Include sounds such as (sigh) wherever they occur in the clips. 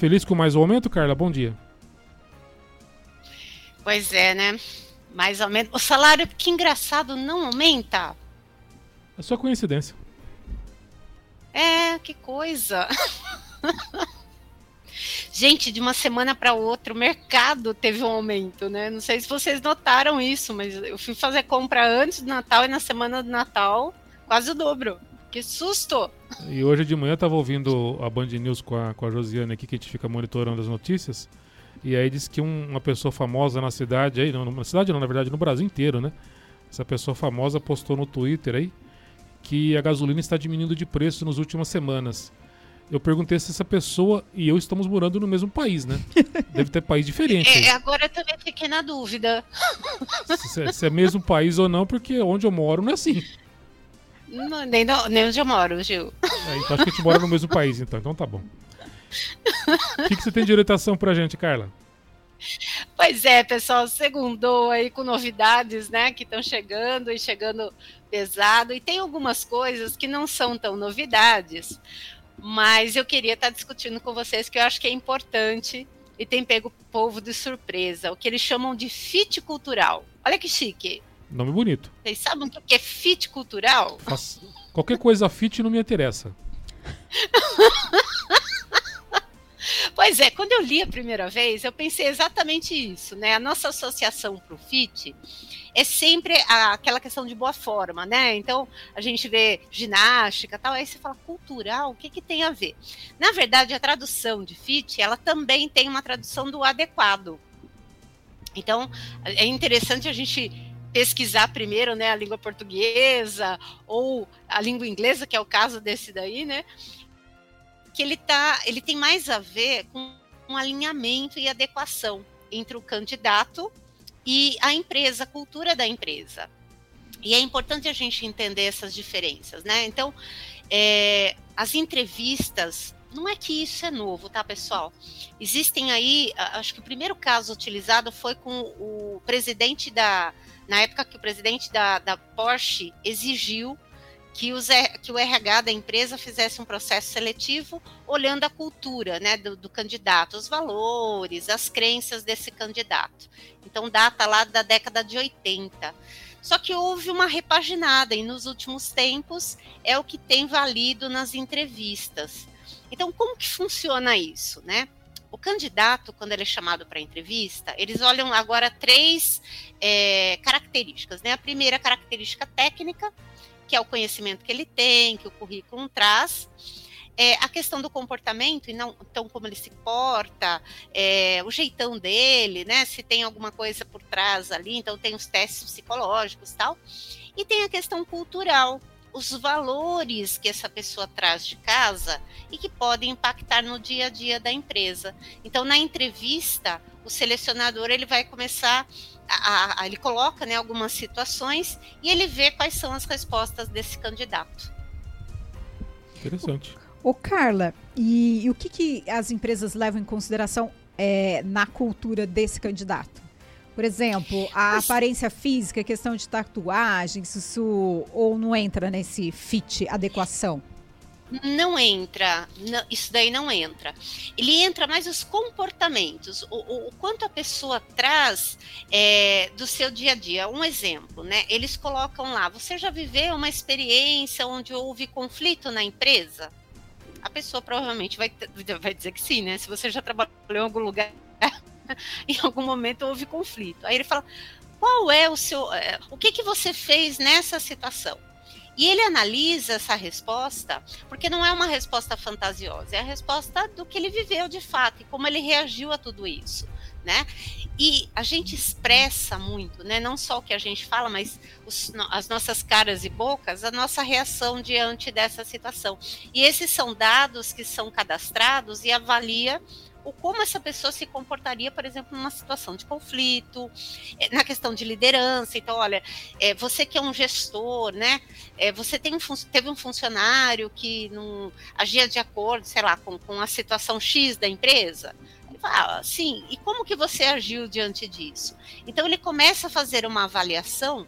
Feliz com mais um aumento, Carla? Bom dia. Pois é, né? Mais ou menos. O salário, que engraçado, não aumenta. É só coincidência. É, que coisa. (laughs) Gente, de uma semana para outra, o mercado teve um aumento, né? Não sei se vocês notaram isso, mas eu fui fazer compra antes do Natal e na semana do Natal, quase o dobro. Que susto! E hoje de manhã eu tava ouvindo a Band News com a, com a Josiane aqui, que a gente fica monitorando as notícias. E aí disse que um, uma pessoa famosa na cidade aí, não, na cidade não, na verdade no Brasil inteiro, né? Essa pessoa famosa postou no Twitter aí que a gasolina está diminuindo de preço nas últimas semanas. Eu perguntei se essa pessoa e eu estamos morando no mesmo país, né? (laughs) Deve ter país diferente. É, agora eu também fiquei na dúvida. Se, se, é mesmo país ou não, porque onde eu moro não é assim. (laughs) Não, nem, nem onde eu moro, Gil. É, então acho que a gente mora no mesmo país, então. Então tá bom. O que, que você tem de orientação pra gente, Carla? Pois é, pessoal, segundou aí com novidades, né, que estão chegando e chegando pesado. E tem algumas coisas que não são tão novidades, mas eu queria estar discutindo com vocês que eu acho que é importante e tem pego o povo de surpresa, o que eles chamam de fit cultural. Olha que chique. Nome bonito. Vocês sabem o que é fit cultural? Qualquer coisa fit não me interessa. (laughs) Pois é, quando eu li a primeira vez, eu pensei exatamente isso, né? A nossa associação para o FIT é sempre aquela questão de boa forma, né? Então, a gente vê ginástica tal, aí você fala cultural, o que, que tem a ver? Na verdade, a tradução de FIT, ela também tem uma tradução do adequado. Então, é interessante a gente pesquisar primeiro, né, a língua portuguesa ou a língua inglesa, que é o caso desse daí, né? que ele tá, ele tem mais a ver com um alinhamento e adequação entre o candidato e a empresa, a cultura da empresa. E é importante a gente entender essas diferenças, né? Então, é, as entrevistas, não é que isso é novo, tá, pessoal? Existem aí, acho que o primeiro caso utilizado foi com o presidente da, na época que o presidente da, da Porsche exigiu que, os, que o RH da empresa fizesse um processo seletivo olhando a cultura né, do, do, candidato, os valores, as crenças desse candidato. Então, data lá da década de 80. Só que houve uma repaginada e nos últimos tempos é o que tem valido nas entrevistas. Então, como que funciona isso, né? O candidato, quando ele é chamado para entrevista, eles olham agora três é, características, né? A primeira característica técnica, que é o conhecimento que ele tem, que o currículo traz. É, a questão do comportamento, e não então como ele se porta, é, o jeitão dele, né? Se tem alguma coisa por trás ali, então tem os testes psicológicos tal. E tem a questão cultural, os valores que essa pessoa traz de casa e que podem impactar no dia a dia da empresa. Então, na entrevista, o selecionador ele vai começar a, a, ele coloca né, algumas situações e ele vê quais são as respostas desse candidato. Interessante. Ô, Carla, e, e o que, que as empresas levam em consideração é, na cultura desse candidato? Por exemplo, a Mas... aparência física, questão de tatuagens, isso ou não entra nesse fit, adequação? Não entra, não, isso daí não entra. Ele entra mais os comportamentos, o, o, o quanto a pessoa traz é, do seu dia a dia. Um exemplo, né? Eles colocam lá: você já viveu uma experiência onde houve conflito na empresa? A pessoa provavelmente vai, vai dizer que sim, né? Se você já trabalhou em algum lugar, (laughs) em algum momento houve conflito. Aí ele fala: qual é o seu. É, o que, que você fez nessa situação? E ele analisa essa resposta, porque não é uma resposta fantasiosa, é a resposta do que ele viveu de fato e como ele reagiu a tudo isso, né? E a gente expressa muito, né? Não só o que a gente fala, mas os, as nossas caras e bocas, a nossa reação diante dessa situação. E esses são dados que são cadastrados e avalia o como essa pessoa se comportaria, por exemplo, numa situação de conflito, eh, na questão de liderança. Então, olha, é, você que é um gestor, né? É, você tem um, teve um funcionário que não agia de acordo, sei lá, com, com a situação X da empresa. Fala, ah, sim, e como que você agiu diante disso? Então, ele começa a fazer uma avaliação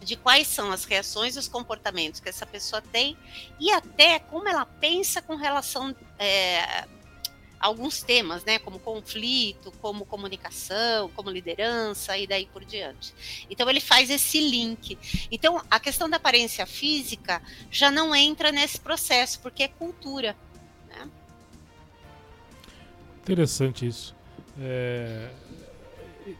de quais são as reações e os comportamentos que essa pessoa tem e até como ela pensa com relação é, alguns temas, né, como conflito, como comunicação, como liderança e daí por diante. Então ele faz esse link. Então a questão da aparência física já não entra nesse processo porque é cultura. Né? Interessante isso. É...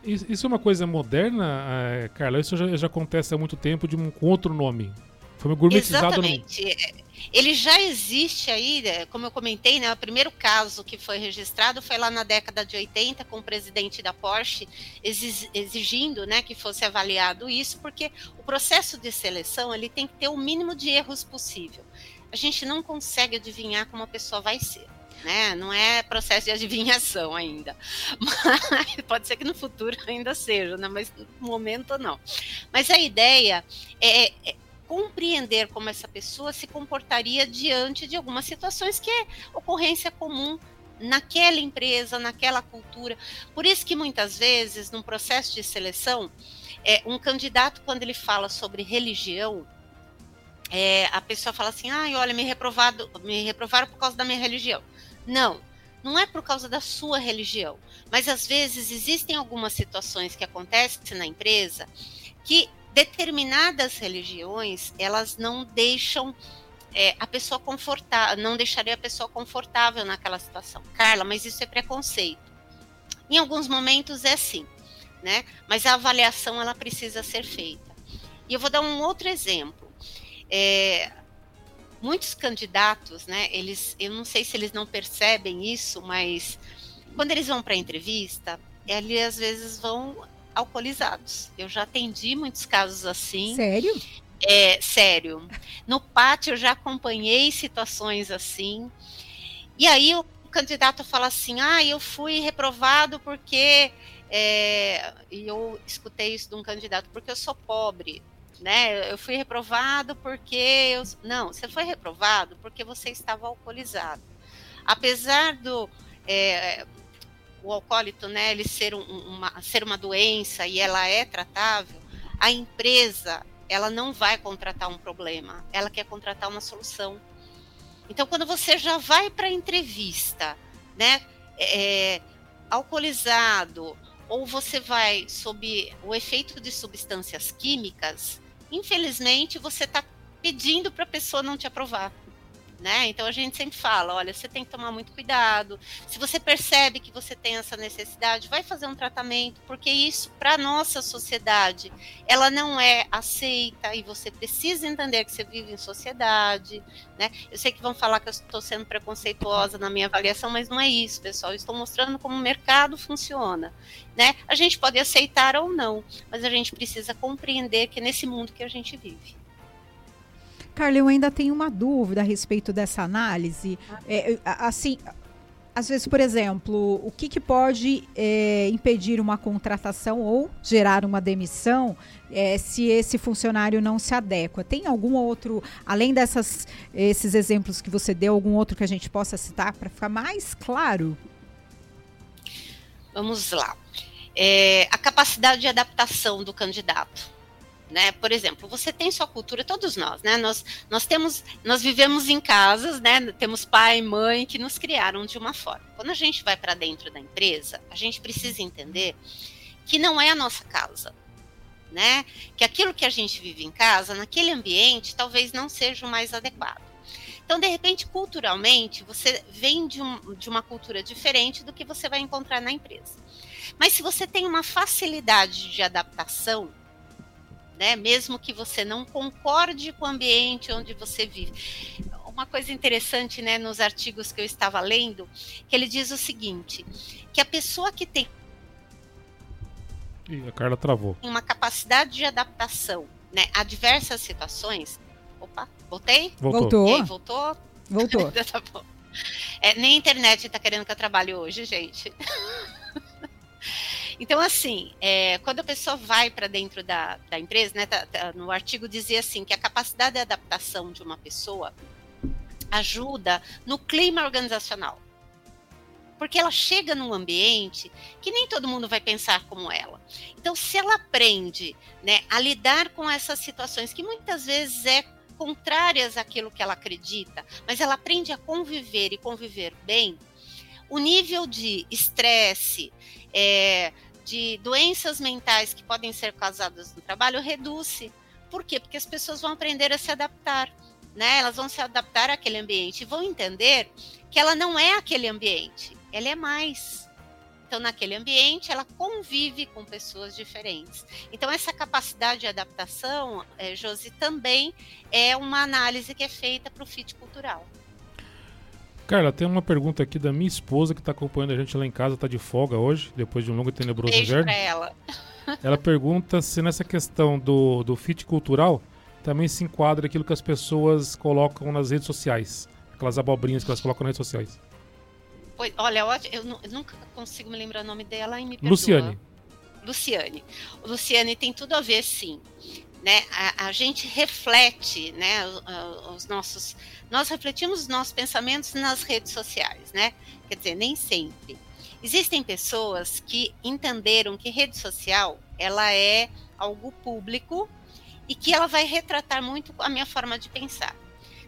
Isso é uma coisa moderna, é, Carla? Isso já, já acontece há muito tempo de um, com outro nome. Foi gourmetizado Exatamente. No... Ele já existe aí, né, como eu comentei, né, o primeiro caso que foi registrado foi lá na década de 80 com o presidente da Porsche exigindo, né, que fosse avaliado isso, porque o processo de seleção ele tem que ter o mínimo de erros possível. A gente não consegue adivinhar como a pessoa vai ser. Né? Não é processo de adivinhação ainda. (laughs) Mas pode ser que no futuro ainda seja, né? mas no momento não. Mas a ideia é, é compreender como essa pessoa se comportaria diante de algumas situações que é ocorrência comum naquela empresa, naquela cultura. Por isso que muitas vezes, num processo de seleção, é, um candidato, quando ele fala sobre religião, é, a pessoa fala assim, ah, olha, me, reprovado, me reprovaram por causa da minha religião. Não, não é por causa da sua religião, mas às vezes existem algumas situações que acontecem na empresa que determinadas religiões elas não deixam é, a pessoa confortável, não deixaria a pessoa confortável naquela situação. Carla, mas isso é preconceito. Em alguns momentos é sim, né? Mas a avaliação ela precisa ser feita. E eu vou dar um outro exemplo. É, muitos candidatos, né? Eles, eu não sei se eles não percebem isso, mas quando eles vão para a entrevista, eles às vezes vão alcoolizados. Eu já atendi muitos casos assim. Sério? É, sério. No pátio eu já acompanhei situações assim. E aí o candidato fala assim: ah, eu fui reprovado porque. É, e eu escutei isso de um candidato, porque eu sou pobre. Né? Eu fui reprovado porque eu. Não, você foi reprovado porque você estava alcoolizado. Apesar do. É, o alcoólito, né, ele ser, um, uma, ser uma doença e ela é tratável, a empresa ela não vai contratar um problema, ela quer contratar uma solução. Então, quando você já vai para a entrevista, né, é, alcoolizado, ou você vai sob o efeito de substâncias químicas, infelizmente você está pedindo para a pessoa não te aprovar né? Então a gente sempre fala, olha, você tem que tomar muito cuidado. Se você percebe que você tem essa necessidade, vai fazer um tratamento, porque isso para nossa sociedade, ela não é aceita e você precisa entender que você vive em sociedade, né? Eu sei que vão falar que eu estou sendo preconceituosa na minha avaliação, mas não é isso, pessoal. Eu estou mostrando como o mercado funciona, né? A gente pode aceitar ou não, mas a gente precisa compreender que é nesse mundo que a gente vive. Carla, eu ainda tenho uma dúvida a respeito dessa análise. É, assim, às vezes, por exemplo, o que, que pode é, impedir uma contratação ou gerar uma demissão é, se esse funcionário não se adequa? Tem algum outro, além desses esses exemplos que você deu, algum outro que a gente possa citar para ficar mais claro? Vamos lá. É, a capacidade de adaptação do candidato né? Por exemplo, você tem sua cultura, todos nós, né? Nós, nós temos, nós vivemos em casas, né? Temos pai e mãe que nos criaram de uma forma. Quando a gente vai para dentro da empresa, a gente precisa entender que não é a nossa casa, né? Que aquilo que a gente vive em casa, naquele ambiente, talvez não seja o mais adequado. Então, de repente, culturalmente, você vem de, um, de uma cultura diferente do que você vai encontrar na empresa. Mas se você tem uma facilidade de adaptação, né? Mesmo que você não concorde com o ambiente onde você vive. Uma coisa interessante, né, nos artigos que eu estava lendo, que ele diz o seguinte, que a pessoa que tem Ih, a Carla travou. Uma capacidade de adaptação, né, a diversas situações. Opa, voltei? Voltou. Voltou. voltou? Voltou. (laughs) tá bom. É, nem a internet está querendo que eu trabalhe hoje, gente. (laughs) Então, assim, é, quando a pessoa vai para dentro da, da empresa, né, tá, tá, no artigo dizia assim que a capacidade de adaptação de uma pessoa ajuda no clima organizacional. Porque ela chega num ambiente que nem todo mundo vai pensar como ela. Então, se ela aprende né, a lidar com essas situações que muitas vezes é contrárias àquilo que ela acredita, mas ela aprende a conviver e conviver bem, o nível de estresse, é, de doenças mentais que podem ser causadas no trabalho reduz. Por quê? Porque as pessoas vão aprender a se adaptar, né? Elas vão se adaptar àquele ambiente e vão entender que ela não é aquele ambiente, ela é mais. Então, naquele ambiente, ela convive com pessoas diferentes. Então, essa capacidade de adaptação, é, Josi, também é uma análise que é feita para o fit cultural. Carla, tem uma pergunta aqui da minha esposa que está acompanhando a gente lá em casa, está de folga hoje, depois de um longo e tenebroso Beijo inverno. Pra ela. Ela pergunta se nessa questão do, do fit cultural também se enquadra aquilo que as pessoas colocam nas redes sociais. Aquelas abobrinhas que elas colocam nas redes sociais. Pois, olha, eu, eu, eu, nunca consigo me lembrar o nome dela e me perdoa. Luciane. Luciane. Luciane tem tudo a ver, sim. Né? A, a gente reflete né, os, os nossos. Nós refletimos os nossos pensamentos nas redes sociais, né? Quer dizer, nem sempre. Existem pessoas que entenderam que rede social ela é algo público e que ela vai retratar muito a minha forma de pensar.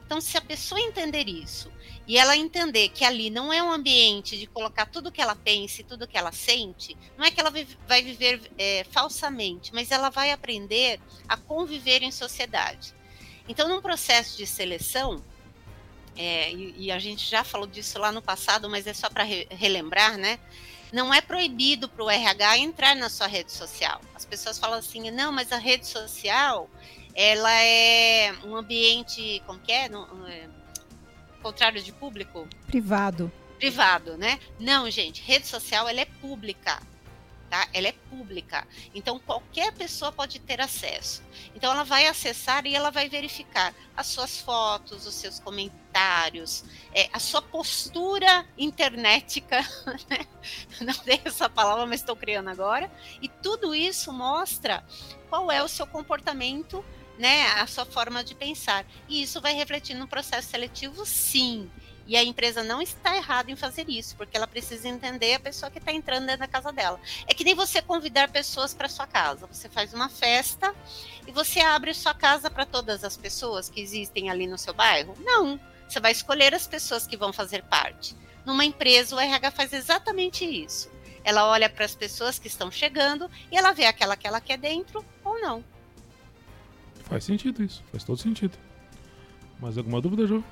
Então, se a pessoa entender isso e ela entender que ali não é um ambiente de colocar tudo que ela pensa e tudo que ela sente, não é que ela vai viver é, falsamente, mas ela vai aprender a conviver em sociedade. Então, num processo de seleção, é, e, e, a gente já falou disso lá no passado, mas é só para re relembrar, né? Não é proibido para o RH entrar na sua rede social. As pessoas falam assim, não, mas a rede social ela é um ambiente, como que é? Não, é contrário de público? Privado. Privado, né? Não, gente, rede social ela é pública. Tá? Ela é pública. Então qualquer pessoa pode ter acesso. Então ela vai acessar e ela vai verificar as suas fotos, os seus comentários, é, a sua postura internetica. (laughs) Né? Não tenho essa palavra, mas estou criando agora. E tudo isso mostra qual é o seu comportamento né, a sua forma de pensar. E isso vai refletir no processo seletivo, sim. E a empresa não está errada em fazer isso, porque ela precisa entender a pessoa que está entrando dentro da casa dela. É que nem você convidar pessoas para sua casa. Você faz uma festa e você abre sua casa para todas as pessoas que existem ali no seu bairro? Não. Você vai escolher as pessoas que vão fazer parte. Numa empresa, o RH faz exatamente isso. Ela olha para as pessoas que estão chegando e ela vê aquela que ela quer dentro ou não. Faz sentido isso, faz todo sentido. Mais alguma dúvida, João?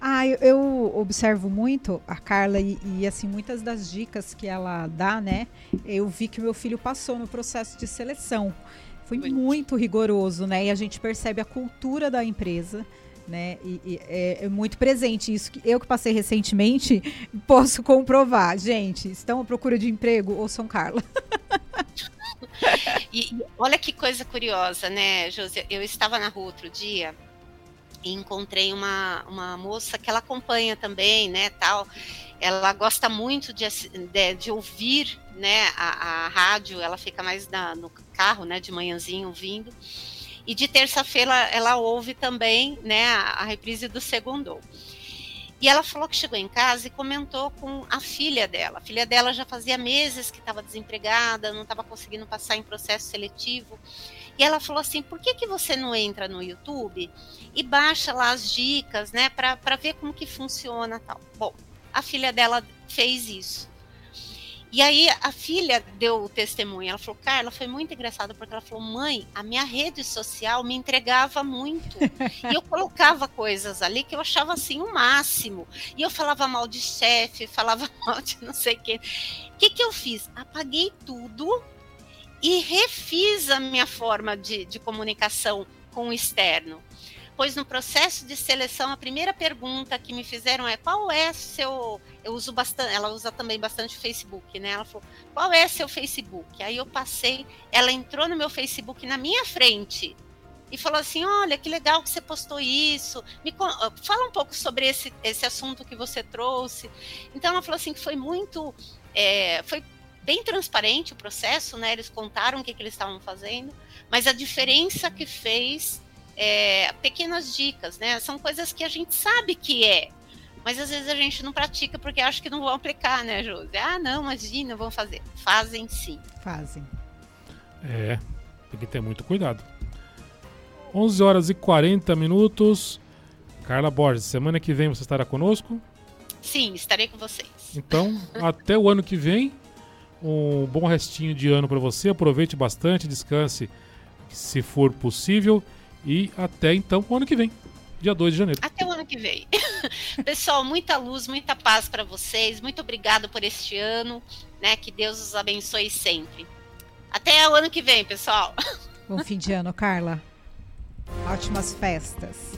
Ah, eu, eu, observo muito a Carla e, e, assim muitas das dicas que ela dá, né? Eu vi que o meu filho passou no processo de seleção. Foi muito, muito rigoroso, né? E a gente percebe a cultura da empresa, né? E, e é, é, muito presente isso que eu que passei recentemente (laughs) posso comprovar. Gente, estão à procura de emprego ou são Carla? (laughs) e olha que coisa curiosa, né, José? Eu estava na rua outro dia e encontrei uma, uma moça que ela acompanha também, né, tal. Ela gosta muito de, de, de ouvir, né, a, a, rádio. Ela fica mais na, no carro, né, de manhãzinho ouvindo. E de terça-feira ela ouve também, né, a, a reprise do segundo. E ela falou que chegou em casa e comentou com a filha dela. A filha dela já fazia meses que estava desempregada, não estava conseguindo passar em processo seletivo. E ela falou assim: por que, que você não entra no YouTube e baixa lá as dicas, né, para ver como que funciona tal? Bom, a filha dela fez isso. E aí a filha deu o testemunho. Ela falou, Carla, foi muito engraçado porque ela falou, mãe, a minha rede social me entregava muito. e eu colocava coisas ali que eu achava assim o máximo. E eu falava mal de chefe, falava (laughs) mal de não sei quem. O que, que eu fiz? Apaguei tudo e refiz a minha forma de, de comunicação com o externo depois no processo de seleção, a primeira pergunta que me fizeram é qual é seu. Eu uso bastante, ela usa também bastante o Facebook, né? Ela falou, qual é seu Facebook? Aí eu passei, ela entrou no meu Facebook na minha frente e falou assim: Olha, que legal que você postou isso. Me ah, fala um pouco sobre esse, esse assunto que você trouxe. Então ela falou assim que foi muito. É, foi bem transparente o processo, né? Eles contaram o que, que eles estavam fazendo, mas a diferença que fez é, pequenas dicas, né? São coisas que a gente sabe que é, mas às vezes a gente não pratica porque acha que não vão aplicar, né, Josi? Ah, não, imagina, vão fazer. Fazem sim. Fazem. É, tem que ter muito cuidado. 11 horas e 40 minutos. Carla Borges, semana que vem você estará conosco? Sim, estarei com vocês. Então, (laughs) até o ano que vem. Um bom restinho de ano para você. Aproveite bastante, descanse se for possível. E até então, o ano que vem, dia 2 de janeiro. Até o ano que vem. (laughs) Pessoal, muita luz, muita paz para vocês. Muito obrigado por este ano. Né? Que Deus os abençoe sempre. Até o ano que vem, pessoal. (laughs) Bom fim de ano, Carla. Ótimas festas.